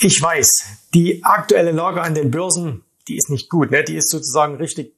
Ich weiß, die aktuelle Lage an den Börsen, die ist nicht gut, ne? die ist sozusagen richtig.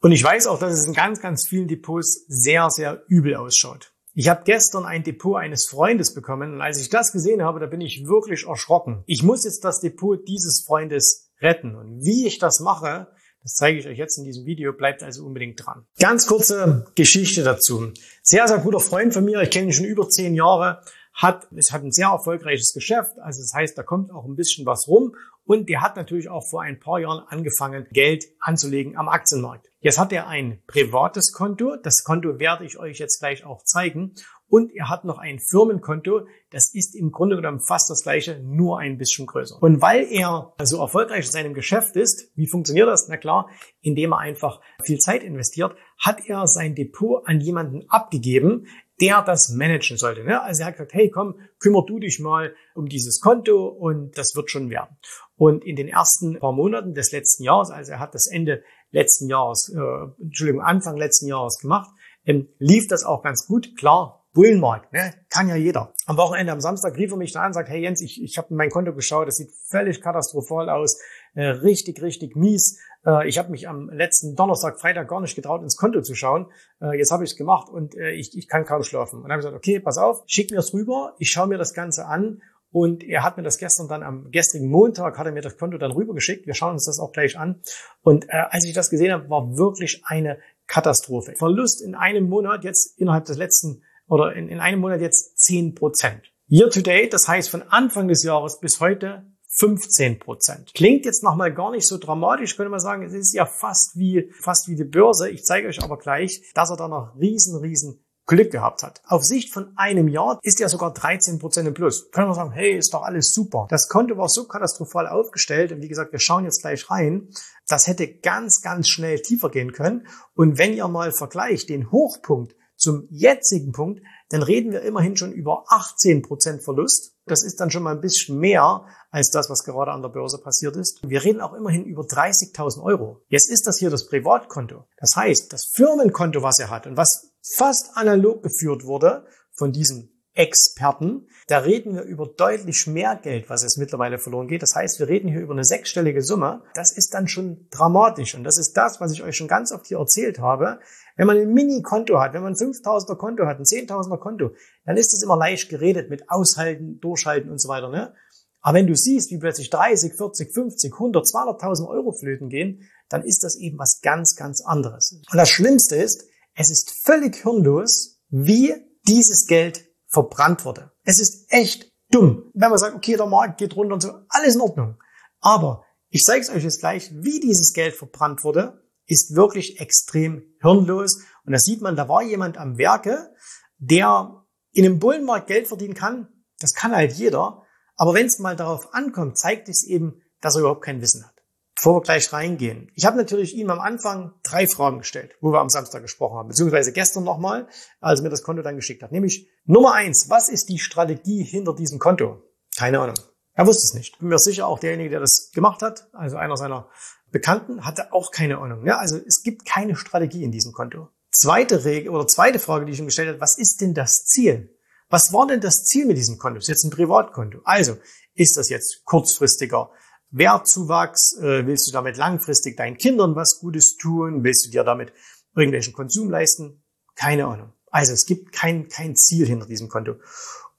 Und ich weiß auch, dass es in ganz, ganz vielen Depots sehr, sehr übel ausschaut. Ich habe gestern ein Depot eines Freundes bekommen und als ich das gesehen habe, da bin ich wirklich erschrocken. Ich muss jetzt das Depot dieses Freundes retten. Und wie ich das mache, das zeige ich euch jetzt in diesem Video, bleibt also unbedingt dran. Ganz kurze Geschichte dazu. Sehr, sehr guter Freund von mir, ich kenne ihn schon über zehn Jahre hat, es hat ein sehr erfolgreiches Geschäft, also das heißt, da kommt auch ein bisschen was rum und der hat natürlich auch vor ein paar Jahren angefangen, Geld anzulegen am Aktienmarkt. Jetzt hat er ein privates Konto, das Konto werde ich euch jetzt gleich auch zeigen und er hat noch ein Firmenkonto, das ist im Grunde genommen fast das gleiche, nur ein bisschen größer. Und weil er so erfolgreich in seinem Geschäft ist, wie funktioniert das? Na klar, indem er einfach viel Zeit investiert, hat er sein Depot an jemanden abgegeben, der das managen sollte. Ne? Also er hat gesagt, hey, komm, kümmer du dich mal um dieses Konto und das wird schon werden. Und in den ersten paar Monaten des letzten Jahres, also er hat das Ende letzten Jahres, äh, Entschuldigung, Anfang letzten Jahres gemacht, ähm, lief das auch ganz gut. Klar, Bullenmarkt, ne? kann ja jeder. Am Wochenende, am Samstag rief er mich da an und sagt, hey Jens, ich, ich habe mein Konto geschaut, das sieht völlig katastrophal aus, äh, richtig, richtig mies. Äh, ich habe mich am letzten Donnerstag, Freitag gar nicht getraut, ins Konto zu schauen. Äh, jetzt habe ich es gemacht und äh, ich, ich kann kaum schlafen. Und dann habe ich gesagt, okay, pass auf, schick mir es rüber, ich schaue mir das Ganze an und er hat mir das gestern dann am gestrigen Montag, hat er mir das Konto dann rübergeschickt. Wir schauen uns das auch gleich an. Und äh, als ich das gesehen habe, war wirklich eine Katastrophe. Verlust in einem Monat jetzt innerhalb des letzten oder in, in einem Monat jetzt 10 Prozent. Year to date, das heißt von Anfang des Jahres bis heute 15 Prozent. Klingt jetzt nochmal gar nicht so dramatisch, könnte man sagen, es ist ja fast wie, fast wie die Börse. Ich zeige euch aber gleich, dass er da noch riesen, riesen Glück gehabt hat. Auf Sicht von einem Jahr ist er sogar 13 Prozent im Plus. Können wir sagen, hey, ist doch alles super. Das Konto war so katastrophal aufgestellt und wie gesagt, wir schauen jetzt gleich rein. Das hätte ganz, ganz schnell tiefer gehen können. Und wenn ihr mal vergleicht den Hochpunkt zum jetzigen Punkt, dann reden wir immerhin schon über 18 Prozent Verlust. Das ist dann schon mal ein bisschen mehr als das, was gerade an der Börse passiert ist. Wir reden auch immerhin über 30.000 Euro. Jetzt ist das hier das Privatkonto. Das heißt, das Firmenkonto, was er hat und was fast analog geführt wurde von diesem Experten. Da reden wir über deutlich mehr Geld, was jetzt mittlerweile verloren geht. Das heißt, wir reden hier über eine sechsstellige Summe. Das ist dann schon dramatisch. Und das ist das, was ich euch schon ganz oft hier erzählt habe. Wenn man ein Mini-Konto hat, wenn man ein 5000er Konto hat, ein 10.000er Konto, dann ist es immer leicht geredet mit Aushalten, Durchhalten und so weiter. Ne? Aber wenn du siehst, wie plötzlich 30, 40, 50, 100, 200.000 Euro flöten gehen, dann ist das eben was ganz, ganz anderes. Und das Schlimmste ist, es ist völlig hirnlos, wie dieses Geld verbrannt wurde. Es ist echt dumm. Wenn man sagt, okay, der Markt geht runter und so, alles in Ordnung. Aber ich zeige es euch jetzt gleich, wie dieses Geld verbrannt wurde, ist wirklich extrem hirnlos. Und da sieht man, da war jemand am Werke, der in einem Bullenmarkt Geld verdienen kann. Das kann halt jeder. Aber wenn es mal darauf ankommt, zeigt es eben, dass er überhaupt kein Wissen hat. Bevor wir gleich reingehen. Ich habe natürlich ihm am Anfang drei Fragen gestellt, wo wir am Samstag gesprochen haben, beziehungsweise gestern nochmal, als er mir das Konto dann geschickt hat. Nämlich Nummer eins, was ist die Strategie hinter diesem Konto? Keine Ahnung. Er wusste es nicht. Bin mir sicher, auch derjenige, der das gemacht hat, also einer seiner Bekannten, hatte auch keine Ahnung. Ja, also es gibt keine Strategie in diesem Konto. Zweite Regel oder zweite Frage, die ich ihm gestellt habe, was ist denn das Ziel? Was war denn das Ziel mit diesem Konto? Ist jetzt ein Privatkonto. Also, ist das jetzt kurzfristiger Wertzuwachs? Äh, willst du damit langfristig deinen Kindern was Gutes tun? Willst du dir damit irgendwelchen Konsum leisten? Keine Ahnung. Also es gibt kein, kein Ziel hinter diesem Konto.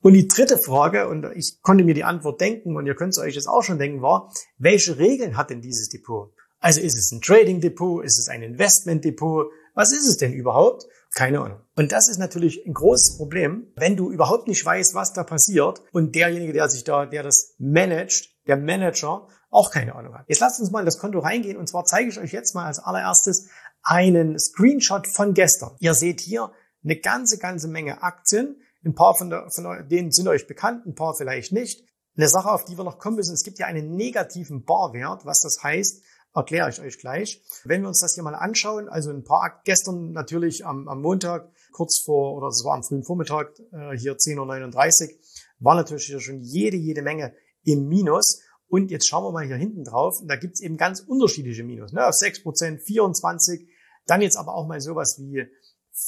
Und die dritte Frage, und ich konnte mir die Antwort denken und ihr könnt es euch jetzt auch schon denken, war, welche Regeln hat denn dieses Depot? Also ist es ein Trading Depot? Ist es ein Investment Depot? Was ist es denn überhaupt? Keine Ahnung. Und das ist natürlich ein großes Problem, wenn du überhaupt nicht weißt, was da passiert und derjenige, der sich da, der das managt, der Manager, auch keine Ahnung hat. Jetzt lasst uns mal in das Konto reingehen und zwar zeige ich euch jetzt mal als allererstes einen Screenshot von gestern. Ihr seht hier eine ganze, ganze Menge Aktien. Ein paar von, der, von denen sind euch bekannt, ein paar vielleicht nicht. Eine Sache, auf die wir noch kommen müssen, es gibt ja einen negativen Barwert. Was das heißt, erkläre ich euch gleich. Wenn wir uns das hier mal anschauen, also ein paar gestern natürlich am, am Montag, kurz vor, oder es war am frühen Vormittag, äh, hier 10.39 Uhr, war natürlich hier schon jede, jede Menge im Minus. Und jetzt schauen wir mal hier hinten drauf. Und da gibt's eben ganz unterschiedliche Minus. Ne? Auf 6%, 24, dann jetzt aber auch mal sowas wie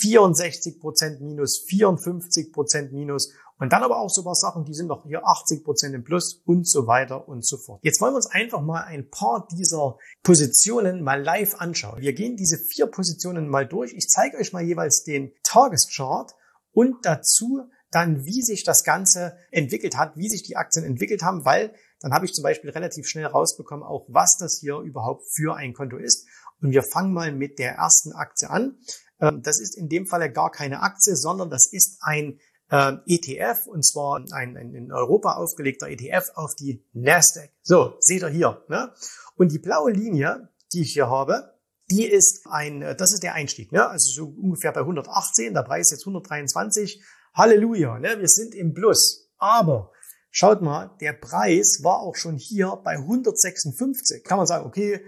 64% minus, 54% minus und dann aber auch so was Sachen, die sind noch hier 80% im Plus und so weiter und so fort. Jetzt wollen wir uns einfach mal ein paar dieser Positionen mal live anschauen. Wir gehen diese vier Positionen mal durch. Ich zeige euch mal jeweils den Tageschart und dazu dann, wie sich das Ganze entwickelt hat, wie sich die Aktien entwickelt haben, weil dann habe ich zum Beispiel relativ schnell rausbekommen, auch was das hier überhaupt für ein Konto ist. Und wir fangen mal mit der ersten Aktie an. Ähm, das ist in dem Falle gar keine Aktie, sondern das ist ein äh, ETF und zwar ein, ein in Europa aufgelegter ETF auf die Nasdaq. So, seht ihr hier. Ne? Und die blaue Linie, die ich hier habe, die ist ein, das ist der Einstieg, ne? also so ungefähr bei 118, der Preis jetzt 123. Halleluja, ne? wir sind im Plus. Aber schaut mal, der Preis war auch schon hier bei 156. Kann man sagen, okay,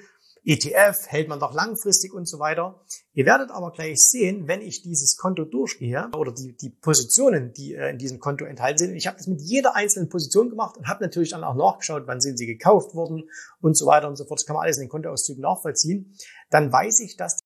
ETF hält man doch langfristig und so weiter. Ihr werdet aber gleich sehen, wenn ich dieses Konto durchgehe oder die, die Positionen, die äh, in diesem Konto enthalten sind. Ich habe das mit jeder einzelnen Position gemacht und habe natürlich dann auch nachgeschaut, wann sind sie gekauft worden und so weiter und so fort. Das kann man alles in den Kontoauszügen nachvollziehen. Dann weiß ich, dass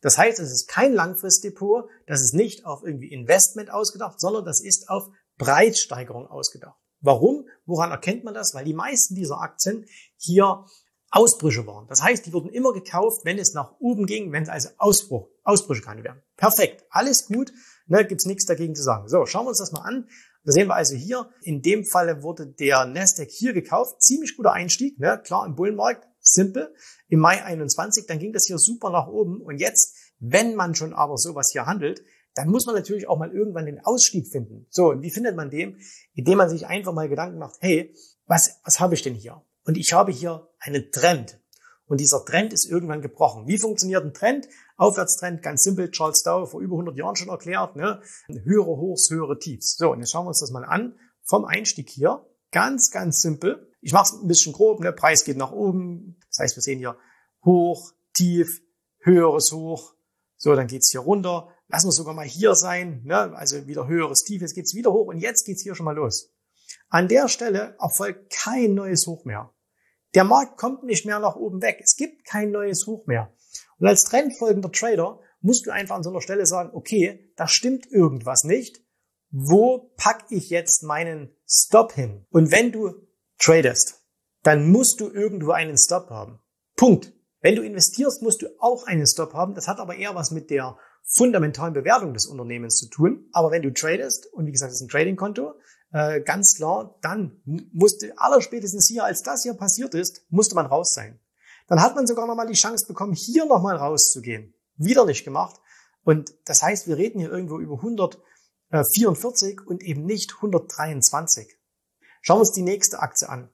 Das heißt, es ist kein Langfristdepot, das ist nicht auf irgendwie Investment ausgedacht, sondern das ist auf Preissteigerung ausgedacht. Warum? Woran erkennt man das? Weil die meisten dieser Aktien hier Ausbrüche waren. Das heißt, die wurden immer gekauft, wenn es nach oben ging, wenn es also Ausbruch, Ausbrüche keine wären. Perfekt, alles gut, ne, gibt's nichts dagegen zu sagen. So, schauen wir uns das mal an. Da sehen wir also hier, in dem Falle wurde der Nasdaq hier gekauft. Ziemlich guter Einstieg, ne? klar im Bullenmarkt, simpel. Im Mai 21, dann ging das hier super nach oben. Und jetzt, wenn man schon aber sowas hier handelt, dann muss man natürlich auch mal irgendwann den Ausstieg finden. So, und wie findet man den? Indem man sich einfach mal Gedanken macht, hey, was, was habe ich denn hier? Und ich habe hier einen Trend. Und dieser Trend ist irgendwann gebrochen. Wie funktioniert ein Trend? Aufwärtstrend, ganz simpel, Charles Dow vor über 100 Jahren schon erklärt, ne? höhere Hochs, höhere Tiefs. So, und jetzt schauen wir uns das mal an. Vom Einstieg hier, ganz, ganz simpel. Ich mache es ein bisschen grob, ne? Preis geht nach oben. Das heißt, wir sehen hier hoch, tief, höheres Hoch. So, dann geht's hier runter, Lassen wir sogar mal hier sein, ne? also wieder höheres Tief, jetzt geht's wieder hoch und jetzt geht's hier schon mal los. An der Stelle erfolgt kein neues Hoch mehr. Der Markt kommt nicht mehr nach oben weg. Es gibt kein neues Hoch mehr. Und als trendfolgender Trader musst du einfach an so einer Stelle sagen, okay, da stimmt irgendwas nicht. Wo pack ich jetzt meinen Stop hin? Und wenn du tradest, dann musst du irgendwo einen Stop haben. Punkt. Wenn du investierst, musst du auch einen Stop haben. Das hat aber eher was mit der fundamentalen Bewertung des Unternehmens zu tun. Aber wenn du tradest, und wie gesagt, das ist ein Trading-Konto, äh, ganz klar, dann musste allerspätestens hier, als das hier passiert ist, musste man raus sein. Dann hat man sogar nochmal die Chance bekommen, hier nochmal rauszugehen. Wieder nicht gemacht. Und das heißt, wir reden hier irgendwo über 144 und eben nicht 123. Schauen wir uns die nächste Aktie an.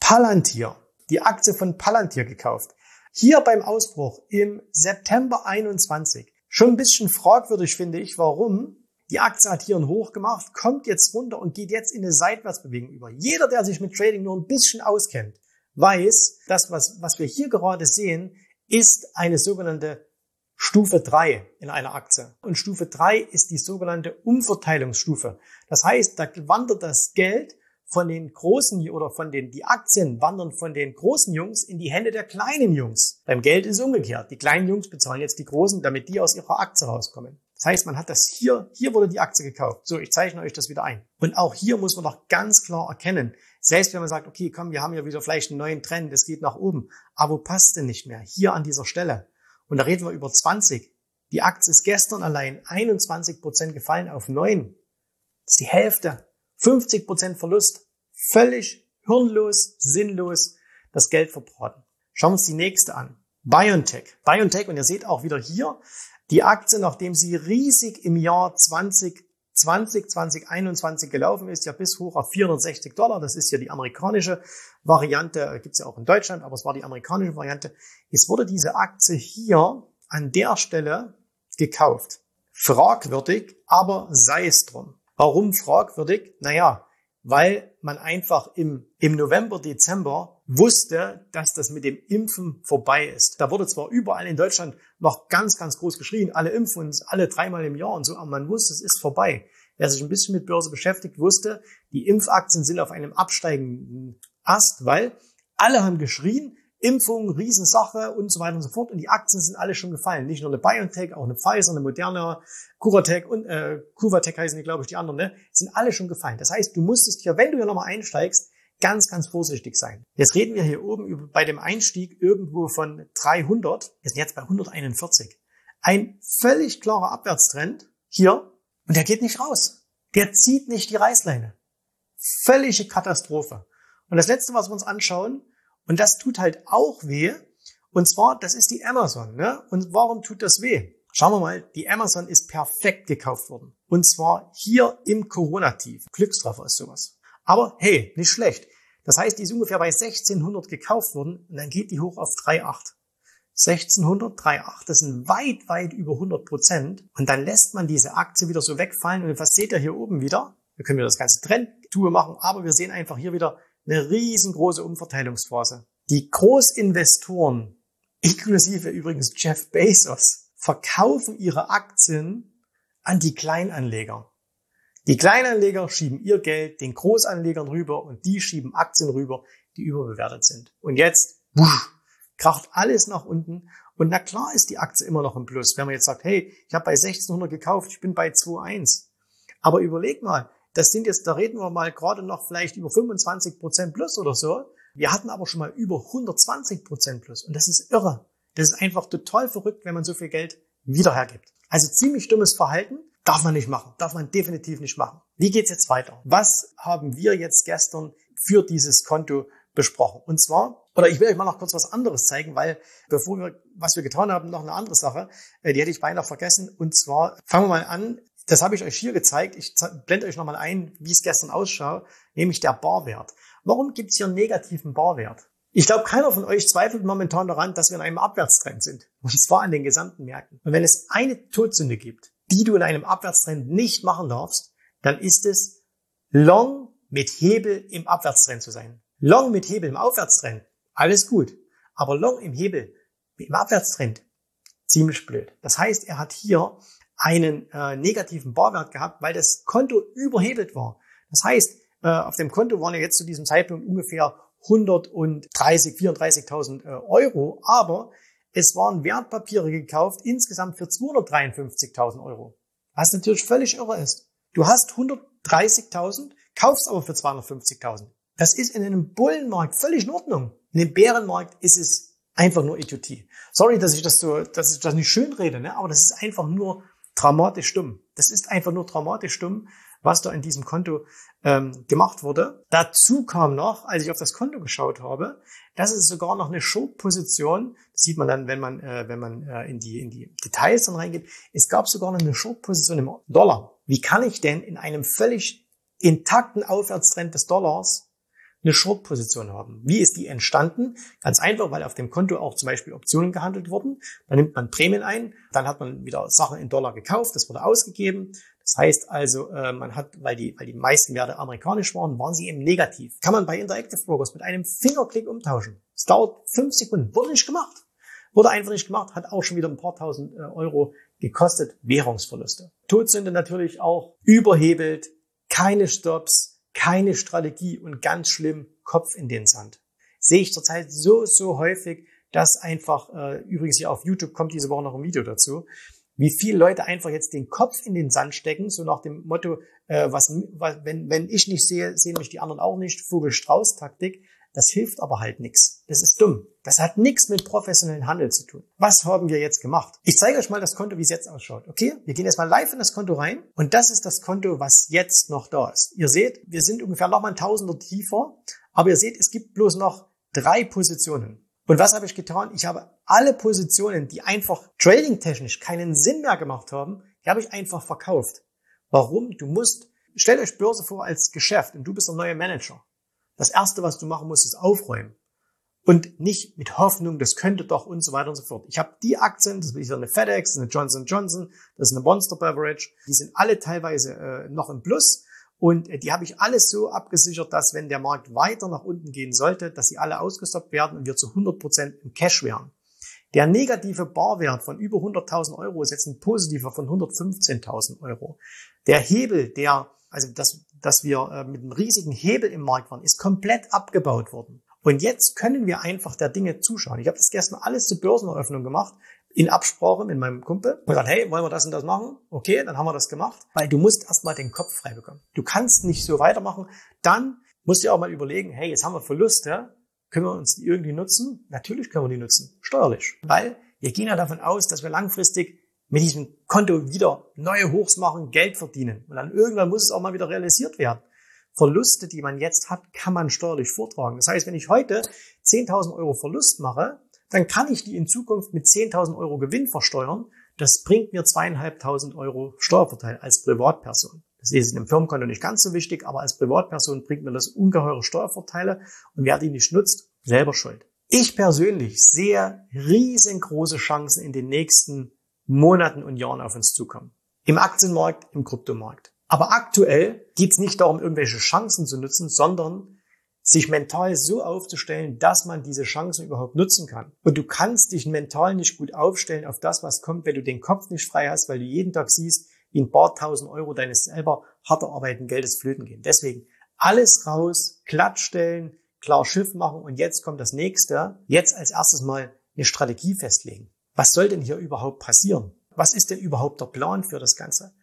Palantir. Die Aktie von Palantir gekauft. Hier beim Ausbruch im September 21 Schon ein bisschen fragwürdig finde ich, warum die Aktie hat hier einen Hoch gemacht, kommt jetzt runter und geht jetzt in eine Seitwärtsbewegung über. Jeder, der sich mit Trading nur ein bisschen auskennt, weiß, dass was, was wir hier gerade sehen, ist eine sogenannte Stufe 3 in einer Aktie. Und Stufe 3 ist die sogenannte Umverteilungsstufe. Das heißt, da wandert das Geld von den großen oder von den, die Aktien wandern von den großen Jungs in die Hände der kleinen Jungs. Beim Geld ist es umgekehrt. Die kleinen Jungs bezahlen jetzt die großen, damit die aus ihrer Aktie rauskommen. Das heißt, man hat das hier, hier wurde die Aktie gekauft. So, ich zeichne euch das wieder ein. Und auch hier muss man doch ganz klar erkennen, selbst wenn man sagt, okay, komm, wir haben ja wieder vielleicht einen neuen Trend, es geht nach oben. Aber wo passt denn nicht mehr? Hier an dieser Stelle. Und da reden wir über 20. Die Aktie ist gestern allein 21 Prozent gefallen auf 9. Das ist die Hälfte. 50 Prozent Verlust. Völlig hirnlos, sinnlos das Geld verbraten. Schauen wir uns die nächste an. BioNTech. BioNTech, und ihr seht auch wieder hier, die Aktie, nachdem sie riesig im Jahr 2020, 2021 gelaufen ist, ja bis hoch auf 460 Dollar. Das ist ja die amerikanische Variante, gibt's ja auch in Deutschland, aber es war die amerikanische Variante. Es wurde diese Aktie hier an der Stelle gekauft. Fragwürdig, aber sei es drum. Warum fragwürdig? Naja, weil man einfach im, im November, Dezember wusste, dass das mit dem Impfen vorbei ist. Da wurde zwar überall in Deutschland noch ganz, ganz groß geschrien, alle impfen uns alle dreimal im Jahr und so, aber man wusste, es ist vorbei. Wer sich ein bisschen mit Börse beschäftigt, wusste, die Impfaktien sind auf einem absteigenden Ast, weil alle haben geschrien, Impfung, Riesensache und so weiter und so fort. Und die Aktien sind alle schon gefallen. Nicht nur eine BioNTech, auch eine Pfizer, eine Moderna, Curatech und äh, Cuvatech heißen die, glaube ich, die anderen, ne? Sind alle schon gefallen. Das heißt, du musstest hier, wenn du hier nochmal einsteigst, ganz, ganz vorsichtig sein. Jetzt reden wir hier oben über, bei dem Einstieg irgendwo von 300. Wir sind jetzt bei 141. Ein völlig klarer Abwärtstrend hier und der geht nicht raus. Der zieht nicht die Reißleine. Völlige Katastrophe. Und das letzte, was wir uns anschauen, und das tut halt auch weh. Und zwar, das ist die Amazon. Ne? Und warum tut das weh? Schauen wir mal, die Amazon ist perfekt gekauft worden. Und zwar hier im Corona-Tief. Glückstreffer ist sowas. Aber hey, nicht schlecht. Das heißt, die ist ungefähr bei 1600 gekauft worden und dann geht die hoch auf 3,8. 1600, 3,8, das sind weit, weit über 100 Prozent. Und dann lässt man diese Aktie wieder so wegfallen. Und was seht ihr hier oben wieder? Wir können wieder das ganze Trendtour machen, aber wir sehen einfach hier wieder eine riesengroße Umverteilungsphase. Die Großinvestoren, inklusive übrigens Jeff Bezos, verkaufen ihre Aktien an die Kleinanleger. Die Kleinanleger schieben ihr Geld den Großanlegern rüber und die schieben Aktien rüber, die überbewertet sind. Und jetzt wusch, kracht alles nach unten. Und na klar ist die Aktie immer noch im Plus. Wenn man jetzt sagt, hey, ich habe bei 1600 gekauft, ich bin bei 2,1. Aber überleg mal, das sind jetzt, da reden wir mal gerade noch vielleicht über 25 Prozent plus oder so. Wir hatten aber schon mal über 120 Prozent plus. Und das ist irre. Das ist einfach total verrückt, wenn man so viel Geld wieder hergibt. Also ziemlich dummes Verhalten. Darf man nicht machen. Darf man definitiv nicht machen. Wie geht's jetzt weiter? Was haben wir jetzt gestern für dieses Konto besprochen? Und zwar, oder ich will euch mal noch kurz was anderes zeigen, weil bevor wir, was wir getan haben, noch eine andere Sache, äh, die hätte ich beinahe vergessen. Und zwar fangen wir mal an das habe ich euch hier gezeigt. Ich blende euch nochmal ein, wie es gestern ausschaut, nämlich der Barwert. Warum gibt es hier einen negativen Barwert? Ich glaube, keiner von euch zweifelt momentan daran, dass wir in einem Abwärtstrend sind. Und zwar an den gesamten Märkten. Und wenn es eine Todsünde gibt, die du in einem Abwärtstrend nicht machen darfst, dann ist es long mit Hebel im Abwärtstrend zu sein. Long mit Hebel im Aufwärtstrend, alles gut. Aber long im Hebel im Abwärtstrend, ziemlich blöd. Das heißt, er hat hier einen äh, negativen Barwert gehabt, weil das Konto überhebelt war. Das heißt, äh, auf dem Konto waren ja jetzt zu diesem Zeitpunkt ungefähr 130, 34.000 äh, Euro, aber es waren Wertpapiere gekauft, insgesamt für 253.000 Euro. Was natürlich völlig irre ist. Du hast 130.000, kaufst aber für 250.000. Das ist in einem Bullenmarkt völlig in Ordnung. In einem Bärenmarkt ist es einfach nur Idiotie. Sorry, dass ich das so, dass ich das nicht schön rede, ne? aber das ist einfach nur traumatisch dumm. Das ist einfach nur traumatisch dumm, was da in diesem Konto ähm, gemacht wurde. Dazu kam noch, als ich auf das Konto geschaut habe, dass es sogar noch eine Short-Position, das sieht man dann, wenn man, äh, wenn man äh, in, die, in die Details dann reingeht, es gab sogar noch eine Short-Position im Dollar. Wie kann ich denn in einem völlig intakten Aufwärtstrend des Dollars eine Short-Position haben. Wie ist die entstanden? Ganz einfach, weil auf dem Konto auch zum Beispiel Optionen gehandelt wurden. Dann nimmt man Prämien ein, dann hat man wieder Sachen in Dollar gekauft, das wurde ausgegeben. Das heißt also, äh, man hat, weil die, weil die meisten Werte amerikanisch waren, waren sie eben negativ. Kann man bei Interactive Brokers mit einem Fingerklick umtauschen. Es dauert fünf Sekunden. Wurde nicht gemacht. Wurde einfach nicht gemacht, hat auch schon wieder ein paar tausend äh, Euro gekostet. Währungsverluste. Todsünde natürlich auch überhebelt, keine Stops, keine Strategie und ganz schlimm Kopf in den Sand. Sehe ich zurzeit so, so häufig, dass einfach, äh, übrigens hier auf YouTube kommt diese Woche noch ein Video dazu, wie viele Leute einfach jetzt den Kopf in den Sand stecken, so nach dem Motto, äh, was, was wenn, wenn ich nicht sehe, sehen mich die anderen auch nicht, Vogel-Strauß-Taktik. Das hilft aber halt nichts. Das ist dumm. Das hat nichts mit professionellen Handel zu tun. Was haben wir jetzt gemacht? Ich zeige euch mal das Konto, wie es jetzt ausschaut. Okay? Wir gehen jetzt mal live in das Konto rein und das ist das Konto, was jetzt noch da ist. Ihr seht, wir sind ungefähr nochmal ein Tausender tiefer, aber ihr seht, es gibt bloß noch drei Positionen. Und was habe ich getan? Ich habe alle Positionen, die einfach trading-technisch keinen Sinn mehr gemacht haben, die habe ich einfach verkauft. Warum? Du musst, stellt euch Börse vor als Geschäft und du bist der neue Manager. Das erste, was du machen musst, ist aufräumen. Und nicht mit Hoffnung, das könnte doch und so weiter und so fort. Ich habe die Aktien, das ist eine FedEx, eine Johnson Johnson, das ist eine Monster Beverage, die sind alle teilweise äh, noch im Plus und äh, die habe ich alles so abgesichert, dass wenn der Markt weiter nach unten gehen sollte, dass sie alle ausgestoppt werden und wir zu 100 Prozent im Cash wären. Der negative Barwert von über 100.000 Euro ist jetzt ein positiver von 115.000 Euro. Der Hebel, der, also das, dass wir äh, mit einem riesigen Hebel im Markt waren, ist komplett abgebaut worden. Und jetzt können wir einfach der Dinge zuschauen. Ich habe das gestern alles zur Börseneröffnung gemacht, in Absprache mit meinem Kumpel. Und gesagt, hey, wollen wir das und das machen? Okay, dann haben wir das gemacht. Weil du musst erstmal den Kopf frei bekommen. Du kannst nicht so weitermachen. Dann musst du auch mal überlegen, hey, jetzt haben wir Verluste. Können wir uns die irgendwie nutzen? Natürlich können wir die nutzen. Steuerlich. Weil wir gehen ja davon aus, dass wir langfristig mit diesem Konto wieder neue Hochs machen, Geld verdienen. Und dann irgendwann muss es auch mal wieder realisiert werden. Verluste, die man jetzt hat, kann man steuerlich vortragen. Das heißt, wenn ich heute 10.000 Euro Verlust mache, dann kann ich die in Zukunft mit 10.000 Euro Gewinn versteuern. Das bringt mir zweieinhalbtausend Euro Steuervorteil als Privatperson. Das ist in einem Firmenkonto nicht ganz so wichtig, aber als Privatperson bringt mir das ungeheure Steuervorteile und wer die nicht nutzt, selber schuld. Ich persönlich sehe riesengroße Chancen in den nächsten Monaten und Jahren auf uns zukommen. Im Aktienmarkt, im Kryptomarkt. Aber aktuell geht es nicht darum, irgendwelche Chancen zu nutzen, sondern sich mental so aufzustellen, dass man diese Chancen überhaupt nutzen kann. Und du kannst dich mental nicht gut aufstellen auf das, was kommt, wenn du den Kopf nicht frei hast, weil du jeden Tag siehst, wie ein paar tausend Euro deines selber harter Arbeiten Geldes flöten gehen. Deswegen alles raus, glatt stellen, klar Schiff machen und jetzt kommt das nächste. Jetzt als erstes mal eine Strategie festlegen. Was soll denn hier überhaupt passieren? Was ist denn überhaupt der Plan für das Ganze?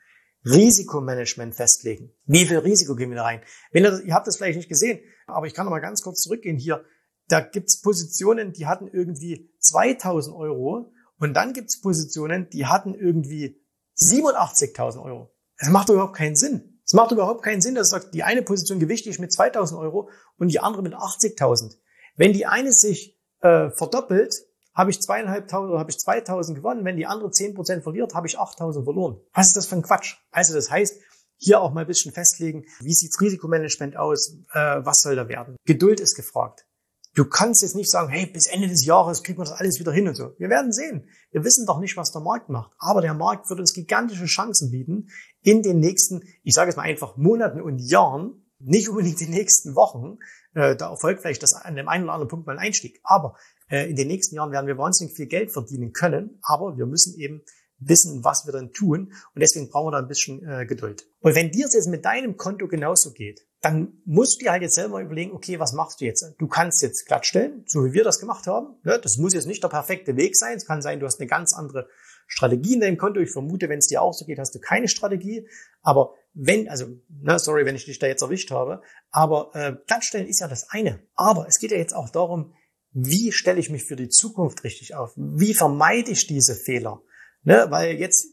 Risikomanagement festlegen. Wie viel Risiko gehen wir da rein? Wenn ihr, ihr habt das vielleicht nicht gesehen, aber ich kann noch mal ganz kurz zurückgehen hier. Da gibt's Positionen, die hatten irgendwie 2000 Euro und dann gibt's Positionen, die hatten irgendwie 87.000 Euro. Das macht überhaupt keinen Sinn. Es macht überhaupt keinen Sinn, dass sagt, die eine Position gewichtig mit 2000 Euro und die andere mit 80.000. Wenn die eine sich äh, verdoppelt, habe ich zweieinhalbtausend oder habe ich 2000 gewonnen. Wenn die andere zehn Prozent verliert, habe ich 8000 verloren. Was ist das für ein Quatsch? Also das heißt, hier auch mal ein bisschen festlegen, wie sieht's Risikomanagement aus, äh, was soll da werden. Geduld ist gefragt. Du kannst jetzt nicht sagen, hey, bis Ende des Jahres kriegen wir das alles wieder hin und so. Wir werden sehen. Wir wissen doch nicht, was der Markt macht. Aber der Markt wird uns gigantische Chancen bieten in den nächsten, ich sage jetzt mal einfach Monaten und Jahren, nicht unbedingt die nächsten Wochen. Äh, da erfolgt vielleicht das an dem einen oder anderen Punkt mal ein Einstieg. Aber äh, in den nächsten Jahren werden wir wahnsinnig viel Geld verdienen können, aber wir müssen eben wissen, was wir dann tun und deswegen brauchen wir da ein bisschen äh, Geduld. Und wenn dir es jetzt mit deinem Konto genauso geht, dann musst du dir halt jetzt selber überlegen, okay, was machst du jetzt? Du kannst jetzt glattstellen, so wie wir das gemacht haben. Ja, das muss jetzt nicht der perfekte Weg sein. Es kann sein, du hast eine ganz andere Strategie in deinem Konto. Ich vermute, wenn es dir auch so geht, hast du keine Strategie. Aber wenn, also, na, sorry, wenn ich dich da jetzt erwischt habe, aber äh, glattstellen ist ja das eine. Aber es geht ja jetzt auch darum, wie stelle ich mich für die Zukunft richtig auf? Wie vermeide ich diese Fehler? Ne, weil jetzt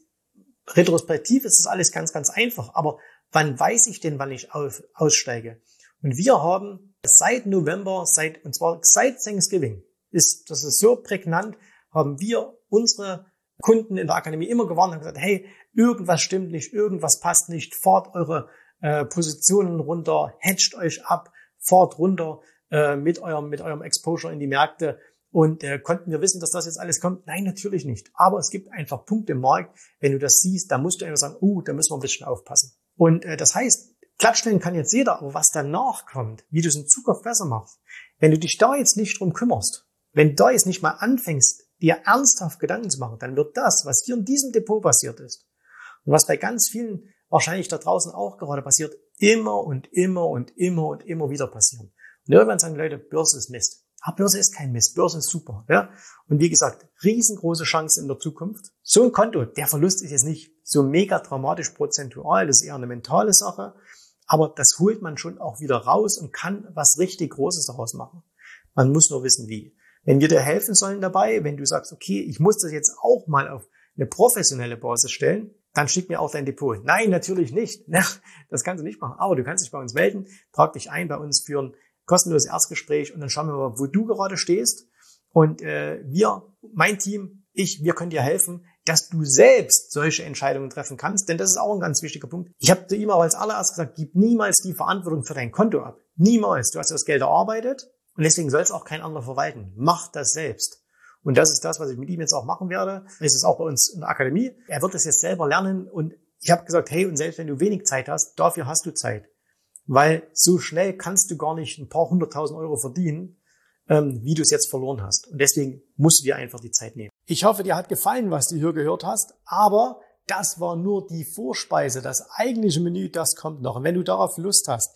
retrospektiv ist das alles ganz, ganz einfach. Aber wann weiß ich denn, wann ich auf, aussteige? Und wir haben seit November, seit, und zwar seit Thanksgiving, ist, das ist so prägnant, haben wir unsere Kunden in der Akademie immer gewarnt und gesagt, hey, irgendwas stimmt nicht, irgendwas passt nicht, fahrt eure äh, Positionen runter, hedgt euch ab, fahrt runter, äh, mit eurem, mit eurem Exposure in die Märkte. Und äh, konnten wir wissen, dass das jetzt alles kommt? Nein, natürlich nicht. Aber es gibt einfach Punkte im Markt, wenn du das siehst, da musst du einfach sagen, uh, da müssen wir ein bisschen aufpassen. Und äh, das heißt, Glattstellen kann jetzt jeder, aber was danach kommt, wie du es in Zukunft besser machst, wenn du dich da jetzt nicht drum kümmerst, wenn du da jetzt nicht mal anfängst, dir ernsthaft Gedanken zu machen, dann wird das, was hier in diesem Depot passiert ist und was bei ganz vielen wahrscheinlich da draußen auch gerade passiert, immer und immer und immer und immer wieder passieren. Und irgendwann sagen Leute, Börse ist Mist. Aber Börse ist kein Mist, Börse ist super. Ja? Und wie gesagt, riesengroße Chance in der Zukunft. So ein Konto, der Verlust ist jetzt nicht so mega dramatisch prozentual, das ist eher eine mentale Sache. Aber das holt man schon auch wieder raus und kann was richtig Großes daraus machen. Man muss nur wissen, wie. Wenn wir dir helfen sollen dabei, wenn du sagst, okay, ich muss das jetzt auch mal auf eine professionelle Basis stellen, dann schick mir auch dein Depot. Nein, natürlich nicht. Das kannst du nicht machen. Aber du kannst dich bei uns melden, trag dich ein bei uns für ein kostenloses Erstgespräch und dann schauen wir mal, wo du gerade stehst. Und äh, wir, mein Team, ich, wir können dir helfen, dass du selbst solche Entscheidungen treffen kannst, denn das ist auch ein ganz wichtiger Punkt. Ich habe dir immer als allererst gesagt, gib niemals die Verantwortung für dein Konto ab. Niemals. Du hast das Geld erarbeitet und deswegen soll es auch kein anderer verwalten. Mach das selbst. Und das ist das, was ich mit ihm jetzt auch machen werde. Es ist auch bei uns in der Akademie. Er wird das jetzt selber lernen und ich habe gesagt, hey, und selbst wenn du wenig Zeit hast, dafür hast du Zeit. Weil so schnell kannst du gar nicht ein paar hunderttausend Euro verdienen, ähm, wie du es jetzt verloren hast. Und deswegen musst du dir einfach die Zeit nehmen. Ich hoffe, dir hat gefallen, was du hier gehört hast, aber das war nur die Vorspeise. Das eigentliche Menü, das kommt noch. Und wenn du darauf Lust hast,